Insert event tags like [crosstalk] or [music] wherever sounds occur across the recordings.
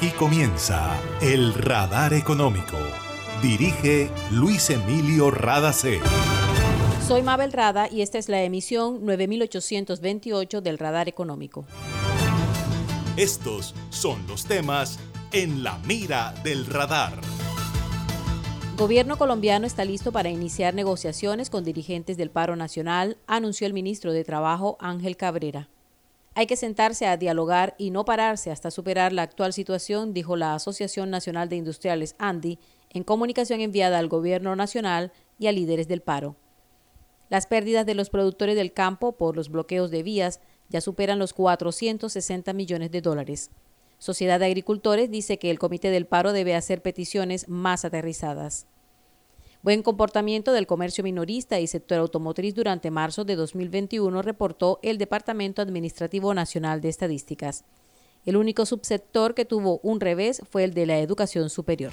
Aquí comienza el Radar Económico. Dirige Luis Emilio Radacé. Soy Mabel Rada y esta es la emisión 9828 del Radar Económico. Estos son los temas en la mira del radar. Gobierno colombiano está listo para iniciar negociaciones con dirigentes del paro nacional, anunció el ministro de Trabajo Ángel Cabrera. Hay que sentarse a dialogar y no pararse hasta superar la actual situación, dijo la Asociación Nacional de Industriales ANDI en comunicación enviada al Gobierno Nacional y a líderes del paro. Las pérdidas de los productores del campo por los bloqueos de vías ya superan los 460 millones de dólares. Sociedad de Agricultores dice que el Comité del Paro debe hacer peticiones más aterrizadas. Buen comportamiento del comercio minorista y sector automotriz durante marzo de 2021 reportó el Departamento Administrativo Nacional de Estadísticas. El único subsector que tuvo un revés fue el de la educación superior.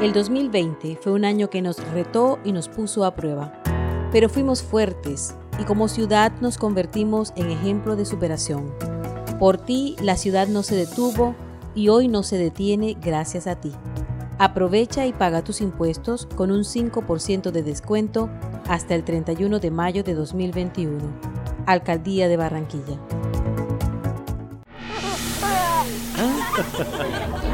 El 2020 fue un año que nos retó y nos puso a prueba, pero fuimos fuertes y como ciudad nos convertimos en ejemplo de superación. Por ti la ciudad no se detuvo y hoy no se detiene gracias a ti. Aprovecha y paga tus impuestos con un 5% de descuento hasta el 31 de mayo de 2021. Alcaldía de Barranquilla. [laughs]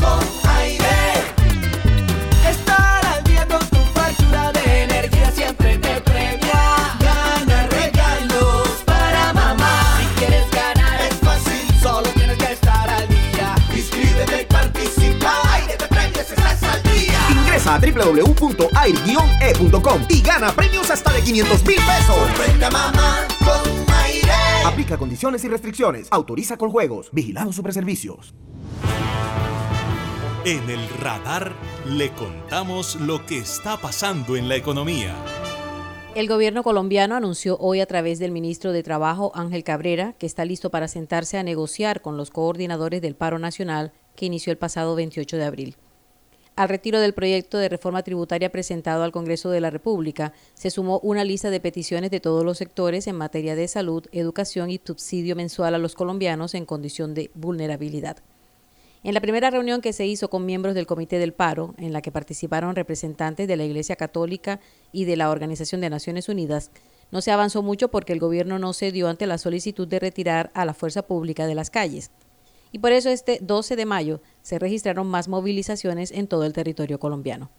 con aire. Estar al día con tu factura de energía siempre te premia. Gana regalos para mamá. Si quieres ganar es fácil, solo tienes que estar al día. Inscríbete y participa. Aire te premios, estás al día. Ingresa a www.air-e.com y gana premios hasta de 500 mil pesos. Sorprende a mamá con aire. Aplica condiciones y restricciones. Autoriza con juegos. Vigilado sobre servicios. En el radar le contamos lo que está pasando en la economía. El gobierno colombiano anunció hoy a través del ministro de Trabajo Ángel Cabrera que está listo para sentarse a negociar con los coordinadores del paro nacional que inició el pasado 28 de abril. Al retiro del proyecto de reforma tributaria presentado al Congreso de la República, se sumó una lista de peticiones de todos los sectores en materia de salud, educación y subsidio mensual a los colombianos en condición de vulnerabilidad. En la primera reunión que se hizo con miembros del Comité del Paro, en la que participaron representantes de la Iglesia Católica y de la Organización de Naciones Unidas, no se avanzó mucho porque el gobierno no cedió ante la solicitud de retirar a la fuerza pública de las calles. Y por eso este 12 de mayo se registraron más movilizaciones en todo el territorio colombiano.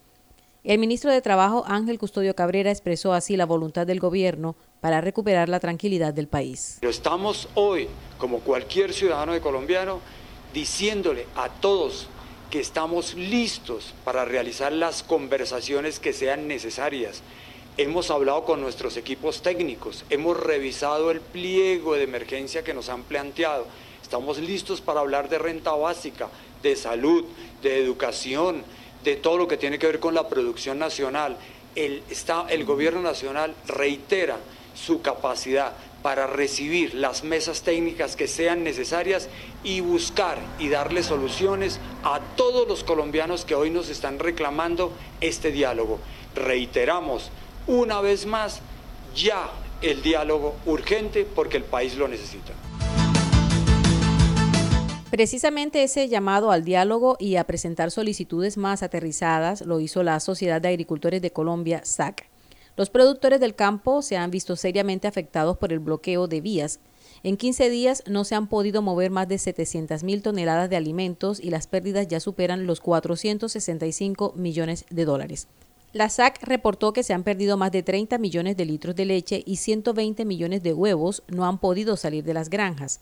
El ministro de Trabajo, Ángel Custodio Cabrera, expresó así la voluntad del gobierno para recuperar la tranquilidad del país. Pero estamos hoy, como cualquier ciudadano de colombiano, diciéndole a todos que estamos listos para realizar las conversaciones que sean necesarias. Hemos hablado con nuestros equipos técnicos, hemos revisado el pliego de emergencia que nos han planteado. Estamos listos para hablar de renta básica, de salud, de educación, de todo lo que tiene que ver con la producción nacional. El, está, el gobierno nacional reitera su capacidad para recibir las mesas técnicas que sean necesarias y buscar y darle soluciones a todos los colombianos que hoy nos están reclamando este diálogo. Reiteramos una vez más ya el diálogo urgente porque el país lo necesita. Precisamente ese llamado al diálogo y a presentar solicitudes más aterrizadas lo hizo la Sociedad de Agricultores de Colombia, SAC. Los productores del campo se han visto seriamente afectados por el bloqueo de vías. En 15 días no se han podido mover más de 700 mil toneladas de alimentos y las pérdidas ya superan los 465 millones de dólares. La SAC reportó que se han perdido más de 30 millones de litros de leche y 120 millones de huevos no han podido salir de las granjas.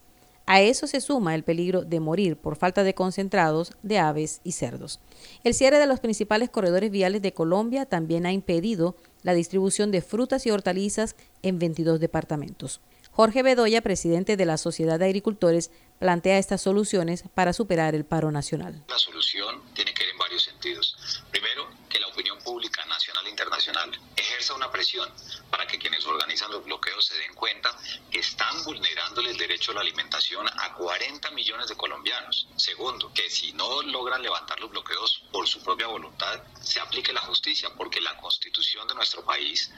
A eso se suma el peligro de morir por falta de concentrados de aves y cerdos. El cierre de los principales corredores viales de Colombia también ha impedido la distribución de frutas y hortalizas en 22 departamentos. Jorge Bedoya, presidente de la Sociedad de Agricultores, plantea estas soluciones para superar el paro nacional. La solución tiene que ir en varios sentidos. Primero, que la opinión pública nacional e internacional ejerza una presión para que quienes organizan los bloqueos se den cuenta que están vulnerándole el derecho a la alimentación a 40 millones de colombianos. Segundo, que si no logran levantar los bloqueos por su propia voluntad, se aplique la justicia, porque la constitución de nuestro país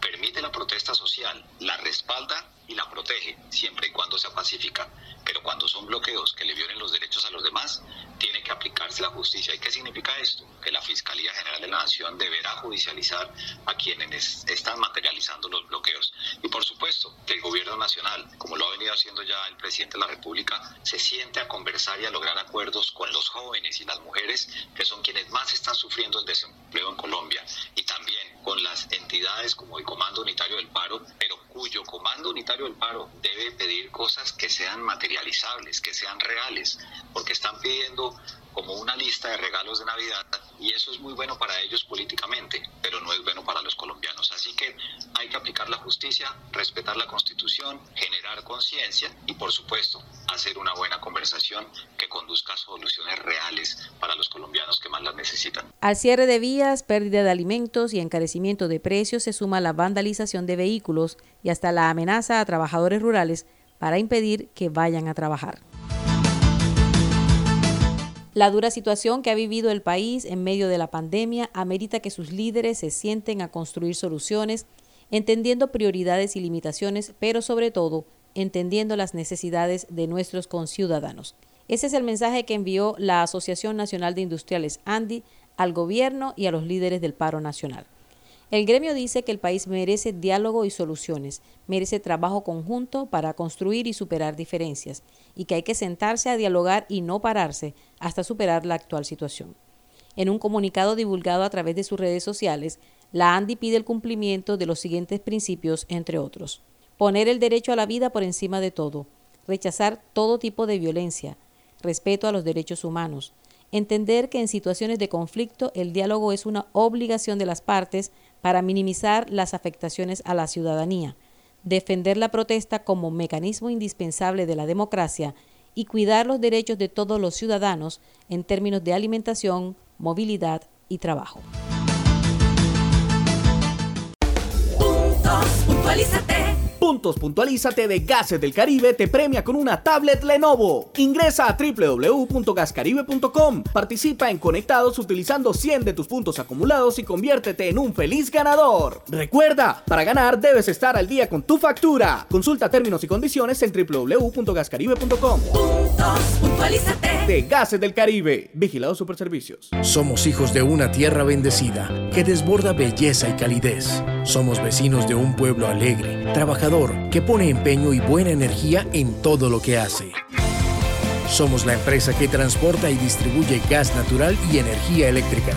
permite la protesta social, la respalda y la protege, siempre y cuando sea pacífica. Pero cuando son bloqueos que le violen los derechos a los demás, tiene que aplicarse la justicia. ¿Y qué significa esto? Que la Fiscalía General de la Nación deberá judicializar a quienes están materializando los bloqueos. Y por supuesto que el gobierno nacional, como lo ha venido haciendo ya el presidente de la República, se siente a conversar y a lograr acuerdos con los jóvenes y las mujeres, que son quienes más están sufriendo el desempleo en Colombia, y también con las entidades como el Comando Unitario del Paro, pero cuyo Comando Unitario del Paro debe pedir cosas que sean materializables, que sean reales, porque están pidiendo como una lista de regalos de Navidad y eso es muy bueno para ellos políticamente, pero no es bueno para los colombianos. Así que hay que aplicar la justicia, respetar la constitución, generar conciencia y por supuesto hacer una buena conversación que conduzca a soluciones reales para los colombianos que más las necesitan. Al cierre de vías, pérdida de alimentos y encarecimiento de precios se suma la vandalización de vehículos y hasta la amenaza a trabajadores rurales para impedir que vayan a trabajar. La dura situación que ha vivido el país en medio de la pandemia amerita que sus líderes se sienten a construir soluciones, entendiendo prioridades y limitaciones, pero sobre todo entendiendo las necesidades de nuestros conciudadanos. Ese es el mensaje que envió la Asociación Nacional de Industriales ANDI al gobierno y a los líderes del paro nacional. El gremio dice que el país merece diálogo y soluciones, merece trabajo conjunto para construir y superar diferencias, y que hay que sentarse a dialogar y no pararse hasta superar la actual situación. En un comunicado divulgado a través de sus redes sociales, la ANDI pide el cumplimiento de los siguientes principios, entre otros. Poner el derecho a la vida por encima de todo, rechazar todo tipo de violencia, respeto a los derechos humanos, entender que en situaciones de conflicto el diálogo es una obligación de las partes para minimizar las afectaciones a la ciudadanía, defender la protesta como mecanismo indispensable de la democracia y cuidar los derechos de todos los ciudadanos en términos de alimentación, movilidad y trabajo. Puntualízate de Gases del Caribe te premia con una tablet Lenovo. Ingresa a www.gascaribe.com. Participa en Conectados utilizando 100 de tus puntos acumulados y conviértete en un feliz ganador. Recuerda, para ganar debes estar al día con tu factura. Consulta términos y condiciones en www.gascaribe.com. Puntos Puntualízate de Gases del Caribe. Vigilado Superservicios. Somos hijos de una tierra bendecida que desborda belleza y calidez. Somos vecinos de un pueblo alegre, trabajador que pone empeño y buena energía en todo lo que hace. Somos la empresa que transporta y distribuye gas natural y energía eléctrica,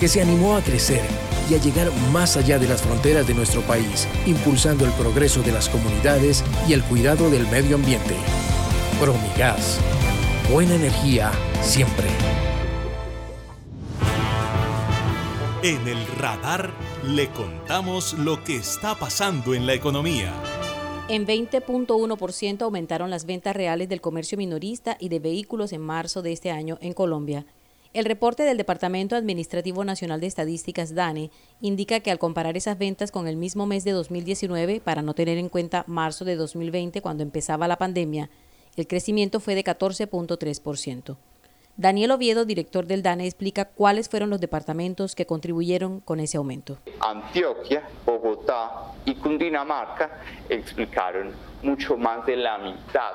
que se animó a crecer y a llegar más allá de las fronteras de nuestro país, impulsando el progreso de las comunidades y el cuidado del medio ambiente. Promigas. Buena energía siempre. En el radar le contamos lo que está pasando en la economía. En 20.1% aumentaron las ventas reales del comercio minorista y de vehículos en marzo de este año en Colombia. El reporte del Departamento Administrativo Nacional de Estadísticas, DANE, indica que al comparar esas ventas con el mismo mes de 2019, para no tener en cuenta marzo de 2020 cuando empezaba la pandemia, el crecimiento fue de 14.3%. Daniel Oviedo, director del DANE, explica cuáles fueron los departamentos que contribuyeron con ese aumento. Antioquia, Bogotá y Cundinamarca explicaron mucho más de la mitad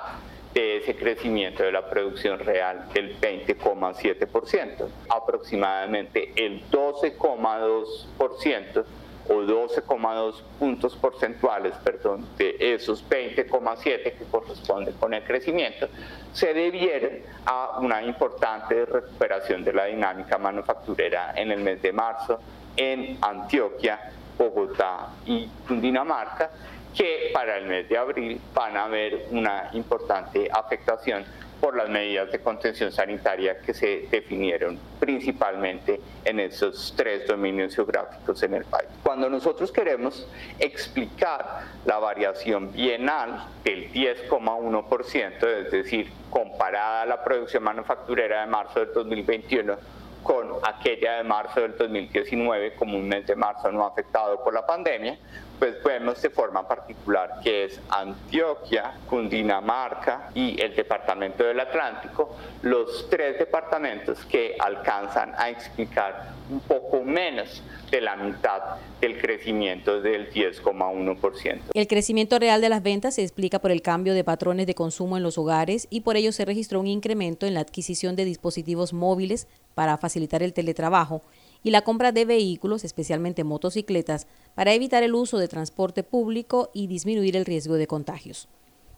de ese crecimiento de la producción real del 20,7%. Aproximadamente el 12,2% o 12,2 puntos porcentuales, perdón, de esos 20,7 que corresponden con el crecimiento, se debieron a una importante recuperación de la dinámica manufacturera en el mes de marzo en Antioquia, Bogotá y Cundinamarca, que para el mes de abril van a haber una importante afectación por las medidas de contención sanitaria que se definieron principalmente en esos tres dominios geográficos en el país. Cuando nosotros queremos explicar la variación bienal del 10,1%, es decir, comparada a la producción manufacturera de marzo del 2021, con aquella de marzo del 2019 como un mes de marzo no afectado por la pandemia, pues vemos de forma particular que es Antioquia, Cundinamarca y el Departamento del Atlántico, los tres departamentos que alcanzan a explicar un poco menos de la mitad del crecimiento del 10,1%. El crecimiento real de las ventas se explica por el cambio de patrones de consumo en los hogares y por ello se registró un incremento en la adquisición de dispositivos móviles para facilitar el teletrabajo y la compra de vehículos, especialmente motocicletas, para evitar el uso de transporte público y disminuir el riesgo de contagios.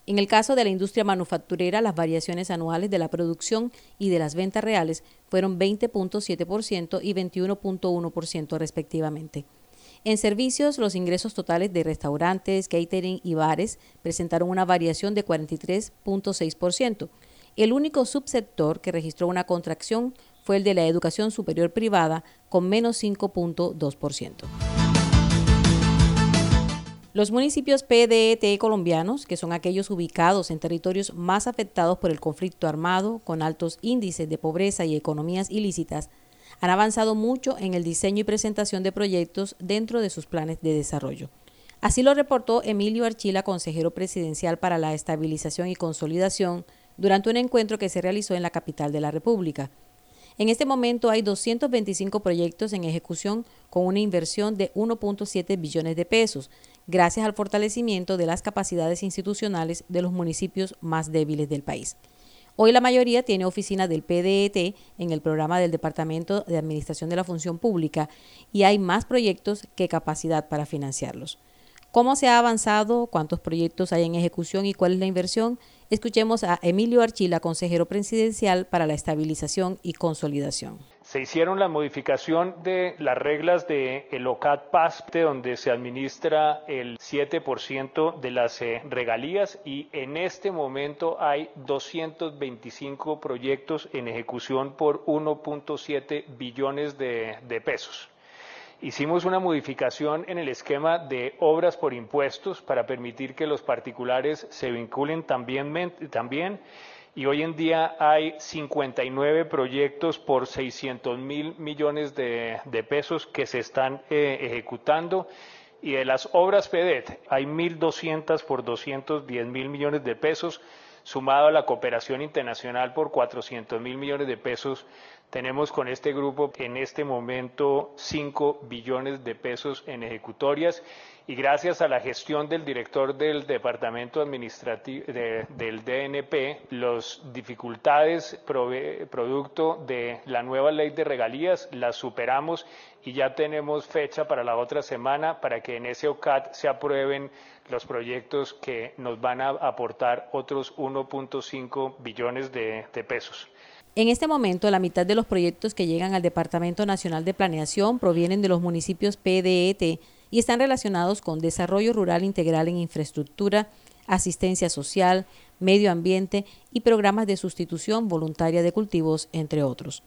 En el caso de la industria manufacturera, las variaciones anuales de la producción y de las ventas reales fueron 20.7% y 21.1% respectivamente. En servicios, los ingresos totales de restaurantes, catering y bares presentaron una variación de 43.6%. El único subsector que registró una contracción fue el de la educación superior privada, con menos 5.2%. Los municipios PDET colombianos, que son aquellos ubicados en territorios más afectados por el conflicto armado, con altos índices de pobreza y economías ilícitas, han avanzado mucho en el diseño y presentación de proyectos dentro de sus planes de desarrollo. Así lo reportó Emilio Archila, consejero presidencial para la estabilización y consolidación, durante un encuentro que se realizó en la capital de la República. En este momento hay 225 proyectos en ejecución con una inversión de 1.7 billones de pesos, gracias al fortalecimiento de las capacidades institucionales de los municipios más débiles del país. Hoy la mayoría tiene oficina del PDET en el programa del Departamento de Administración de la Función Pública y hay más proyectos que capacidad para financiarlos. ¿Cómo se ha avanzado? ¿Cuántos proyectos hay en ejecución y cuál es la inversión? Escuchemos a Emilio Archila, consejero presidencial para la estabilización y consolidación. Se hicieron la modificación de las reglas de el OCAT PASP, donde se administra el 7% de las eh, regalías y en este momento hay 225 proyectos en ejecución por 1.7 billones de pesos. Hicimos una modificación en el esquema de obras por impuestos para permitir que los particulares se vinculen también, también. Y hoy en día hay 59 proyectos por 600 mil millones de, pesos que se están eh, ejecutando. Y de las obras FEDET hay 1.200 por 210 mil millones de pesos sumado a la cooperación internacional por 400 mil millones de pesos tenemos con este grupo en este momento 5 billones de pesos en ejecutorias y gracias a la gestión del director del Departamento Administrativo del DNP, las dificultades producto de la nueva ley de regalías las superamos y ya tenemos fecha para la otra semana para que en ese OCAT se aprueben los proyectos que nos van a aportar otros 1.5 billones de pesos. En este momento, la mitad de los proyectos que llegan al Departamento Nacional de Planeación provienen de los municipios PDET y están relacionados con desarrollo rural integral en infraestructura, asistencia social, medio ambiente y programas de sustitución voluntaria de cultivos, entre otros.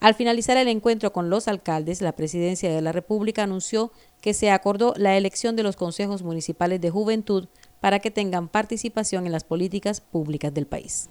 Al finalizar el encuentro con los alcaldes, la Presidencia de la República anunció que se acordó la elección de los consejos municipales de juventud para que tengan participación en las políticas públicas del país.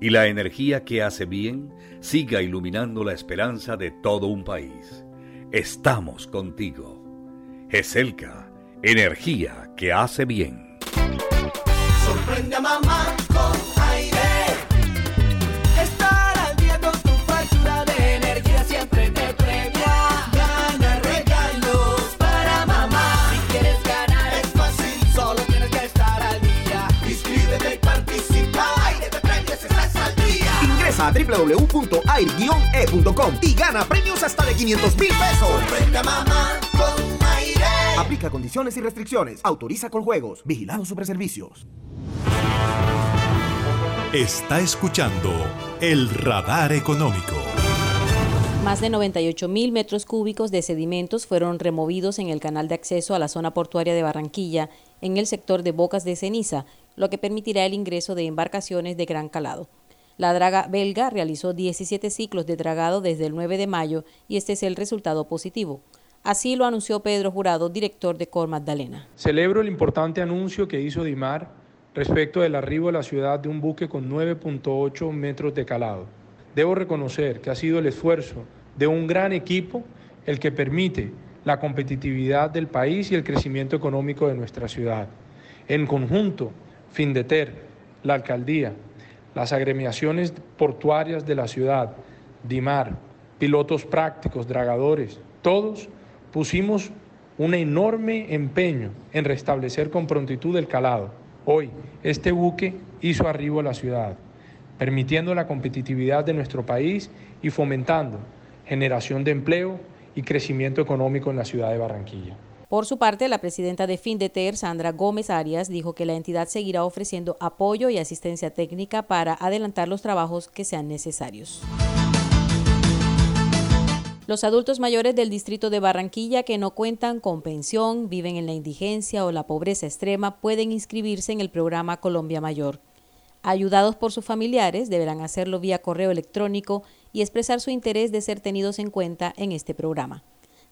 y la energía que hace bien siga iluminando la esperanza de todo un país. Estamos contigo. GESELCA, Energía que hace bien. Ingresa a www.air-e.com y gana premios hasta de 500 mil pesos. Sorprende a mamá con aire. Aplica condiciones y restricciones. Autoriza con juegos. Vigilado sobre servicios. Está escuchando el radar económico. Más de 98 mil metros cúbicos de sedimentos fueron removidos en el canal de acceso a la zona portuaria de Barranquilla, en el sector de Bocas de Ceniza, lo que permitirá el ingreso de embarcaciones de gran calado. La draga belga realizó 17 ciclos de dragado desde el 9 de mayo y este es el resultado positivo. Así lo anunció Pedro Jurado, director de Cor Magdalena. Celebro el importante anuncio que hizo Dimar respecto del arribo a la ciudad de un buque con 9.8 metros de calado. Debo reconocer que ha sido el esfuerzo de un gran equipo el que permite la competitividad del país y el crecimiento económico de nuestra ciudad. En conjunto, Findeter, la alcaldía, las agremiaciones portuarias de la ciudad, DIMAR, pilotos prácticos, dragadores, todos pusimos un enorme empeño en restablecer con prontitud el calado. Hoy, este buque hizo arribo a la ciudad, permitiendo la competitividad de nuestro país y fomentando generación de empleo y crecimiento económico en la ciudad de Barranquilla. Por su parte, la presidenta de Findeter, Sandra Gómez Arias, dijo que la entidad seguirá ofreciendo apoyo y asistencia técnica para adelantar los trabajos que sean necesarios. Los adultos mayores del distrito de Barranquilla que no cuentan con pensión, viven en la indigencia o la pobreza extrema pueden inscribirse en el programa Colombia Mayor. Ayudados por sus familiares, deberán hacerlo vía correo electrónico y expresar su interés de ser tenidos en cuenta en este programa.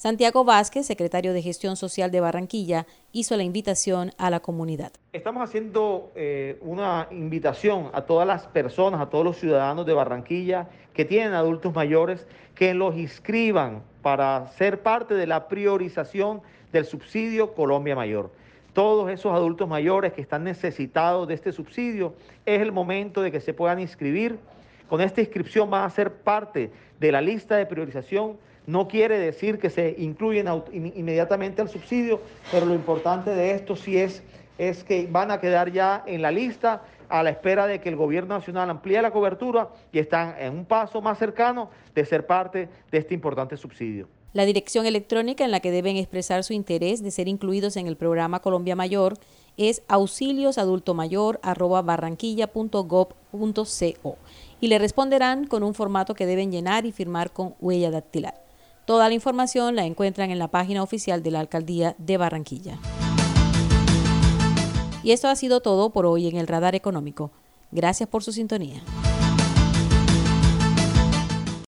Santiago Vázquez, secretario de Gestión Social de Barranquilla, hizo la invitación a la comunidad. Estamos haciendo eh, una invitación a todas las personas, a todos los ciudadanos de Barranquilla que tienen adultos mayores, que los inscriban para ser parte de la priorización del subsidio Colombia Mayor. Todos esos adultos mayores que están necesitados de este subsidio, es el momento de que se puedan inscribir. Con esta inscripción van a ser parte de la lista de priorización no quiere decir que se incluyen inmediatamente al subsidio, pero lo importante de esto sí es, es que van a quedar ya en la lista a la espera de que el gobierno nacional amplíe la cobertura y están en un paso más cercano de ser parte de este importante subsidio. La dirección electrónica en la que deben expresar su interés de ser incluidos en el programa Colombia Mayor es auxiliosadultomayor.barranquilla.gov.co y le responderán con un formato que deben llenar y firmar con huella dactilar. Toda la información la encuentran en la página oficial de la Alcaldía de Barranquilla. Y esto ha sido todo por hoy en el Radar Económico. Gracias por su sintonía.